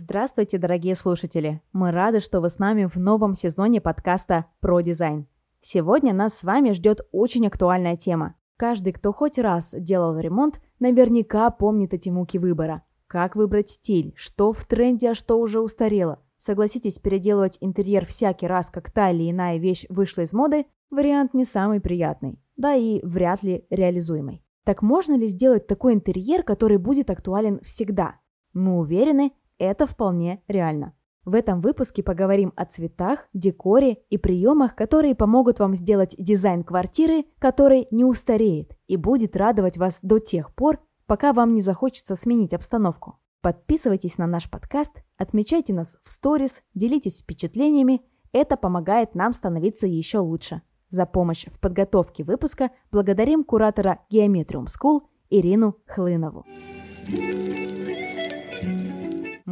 Здравствуйте, дорогие слушатели! Мы рады, что вы с нами в новом сезоне подкаста про дизайн. Сегодня нас с вами ждет очень актуальная тема. Каждый, кто хоть раз делал ремонт, наверняка помнит эти муки выбора. Как выбрать стиль, что в тренде, а что уже устарело. Согласитесь, переделывать интерьер всякий раз, как та или иная вещь вышла из моды, вариант не самый приятный, да и вряд ли реализуемый. Так можно ли сделать такой интерьер, который будет актуален всегда? Мы уверены, это вполне реально. В этом выпуске поговорим о цветах, декоре и приемах, которые помогут вам сделать дизайн квартиры, который не устареет и будет радовать вас до тех пор, пока вам не захочется сменить обстановку. Подписывайтесь на наш подкаст, отмечайте нас в сторис, делитесь впечатлениями. Это помогает нам становиться еще лучше. За помощь в подготовке выпуска благодарим куратора Geometrium School Ирину Хлынову.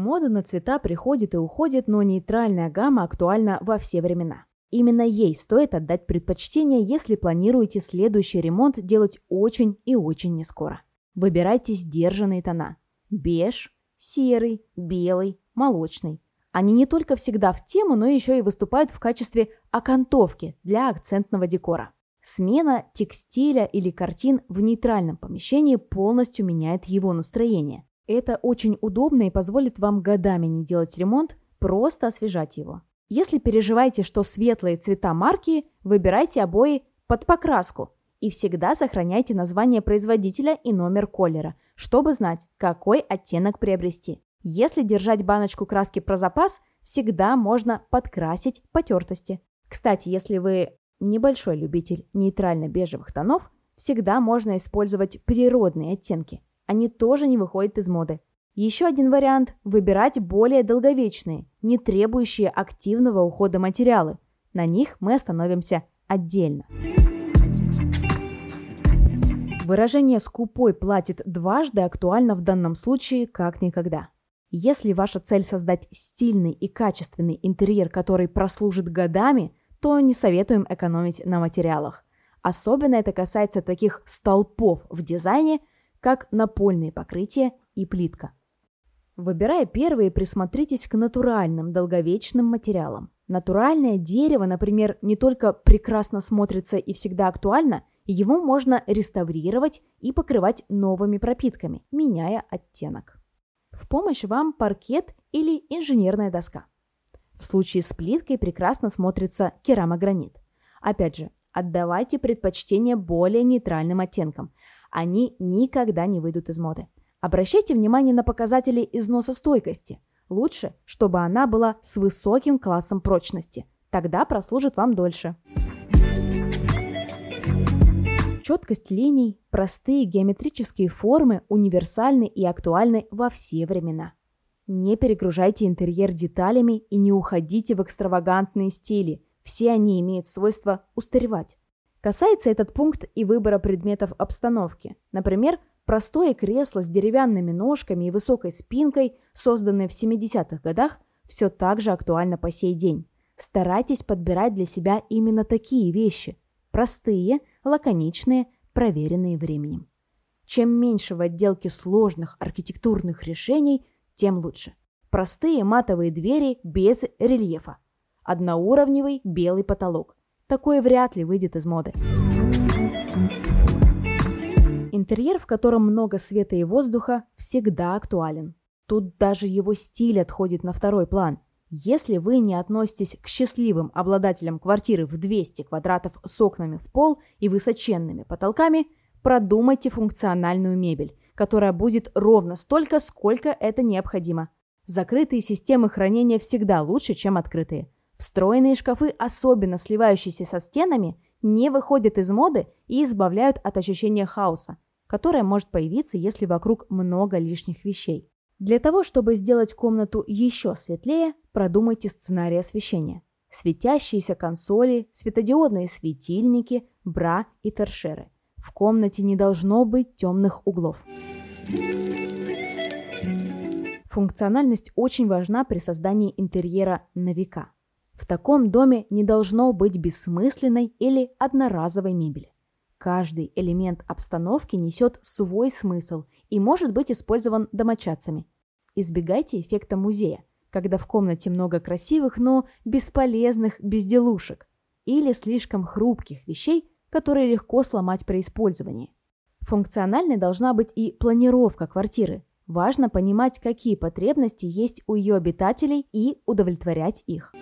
Мода на цвета приходит и уходит, но нейтральная гамма актуальна во все времена. Именно ей стоит отдать предпочтение, если планируете следующий ремонт делать очень и очень нескоро. Выбирайте сдержанные тона. Беж, серый, белый, молочный. Они не только всегда в тему, но еще и выступают в качестве окантовки для акцентного декора. Смена текстиля или картин в нейтральном помещении полностью меняет его настроение. Это очень удобно и позволит вам годами не делать ремонт, просто освежать его. Если переживаете, что светлые цвета марки, выбирайте обои под покраску и всегда сохраняйте название производителя и номер колера, чтобы знать, какой оттенок приобрести. Если держать баночку краски про запас, всегда можно подкрасить потертости. Кстати, если вы небольшой любитель нейтрально-бежевых тонов, всегда можно использовать природные оттенки они тоже не выходят из моды. Еще один вариант – выбирать более долговечные, не требующие активного ухода материалы. На них мы остановимся отдельно. Выражение «скупой платит дважды» актуально в данном случае как никогда. Если ваша цель создать стильный и качественный интерьер, который прослужит годами, то не советуем экономить на материалах. Особенно это касается таких столпов в дизайне – как напольные покрытия и плитка. Выбирая первые, присмотритесь к натуральным долговечным материалам. Натуральное дерево, например, не только прекрасно смотрится и всегда актуально, его можно реставрировать и покрывать новыми пропитками, меняя оттенок. В помощь вам паркет или инженерная доска. В случае с плиткой прекрасно смотрится керамогранит. Опять же, отдавайте предпочтение более нейтральным оттенкам они никогда не выйдут из моды. Обращайте внимание на показатели износостойкости. Лучше, чтобы она была с высоким классом прочности. Тогда прослужит вам дольше. Четкость линий, простые геометрические формы универсальны и актуальны во все времена. Не перегружайте интерьер деталями и не уходите в экстравагантные стили. Все они имеют свойство устаревать. Касается этот пункт и выбора предметов обстановки. Например, простое кресло с деревянными ножками и высокой спинкой, созданное в 70-х годах, все так же актуально по сей день. Старайтесь подбирать для себя именно такие вещи. Простые, лаконичные, проверенные временем. Чем меньше в отделке сложных архитектурных решений, тем лучше. Простые матовые двери без рельефа. Одноуровневый белый потолок такое вряд ли выйдет из моды. Интерьер, в котором много света и воздуха, всегда актуален. Тут даже его стиль отходит на второй план. Если вы не относитесь к счастливым обладателям квартиры в 200 квадратов с окнами в пол и высоченными потолками, продумайте функциональную мебель, которая будет ровно столько, сколько это необходимо. Закрытые системы хранения всегда лучше, чем открытые. Встроенные шкафы, особенно сливающиеся со стенами, не выходят из моды и избавляют от ощущения хаоса, которое может появиться, если вокруг много лишних вещей. Для того, чтобы сделать комнату еще светлее, продумайте сценарий освещения. Светящиеся консоли, светодиодные светильники, бра и торшеры. В комнате не должно быть темных углов. Функциональность очень важна при создании интерьера на века. В таком доме не должно быть бессмысленной или одноразовой мебели. Каждый элемент обстановки несет свой смысл и может быть использован домочадцами. избегайте эффекта музея, когда в комнате много красивых, но бесполезных безделушек или слишком хрупких вещей, которые легко сломать при использовании. Функциональной должна быть и планировка квартиры. Важно понимать, какие потребности есть у ее обитателей и удовлетворять их.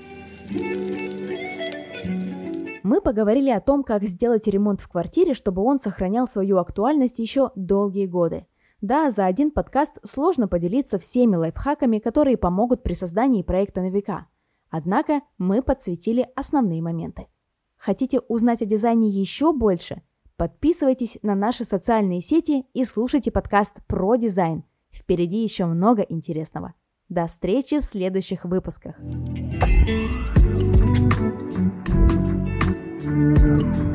Мы поговорили о том, как сделать ремонт в квартире, чтобы он сохранял свою актуальность еще долгие годы. Да, за один подкаст сложно поделиться всеми лайфхаками, которые помогут при создании проекта на века. Однако мы подсветили основные моменты. Хотите узнать о дизайне еще больше? Подписывайтесь на наши социальные сети и слушайте подкаст про дизайн. Впереди еще много интересного. До встречи в следующих выпусках. thank you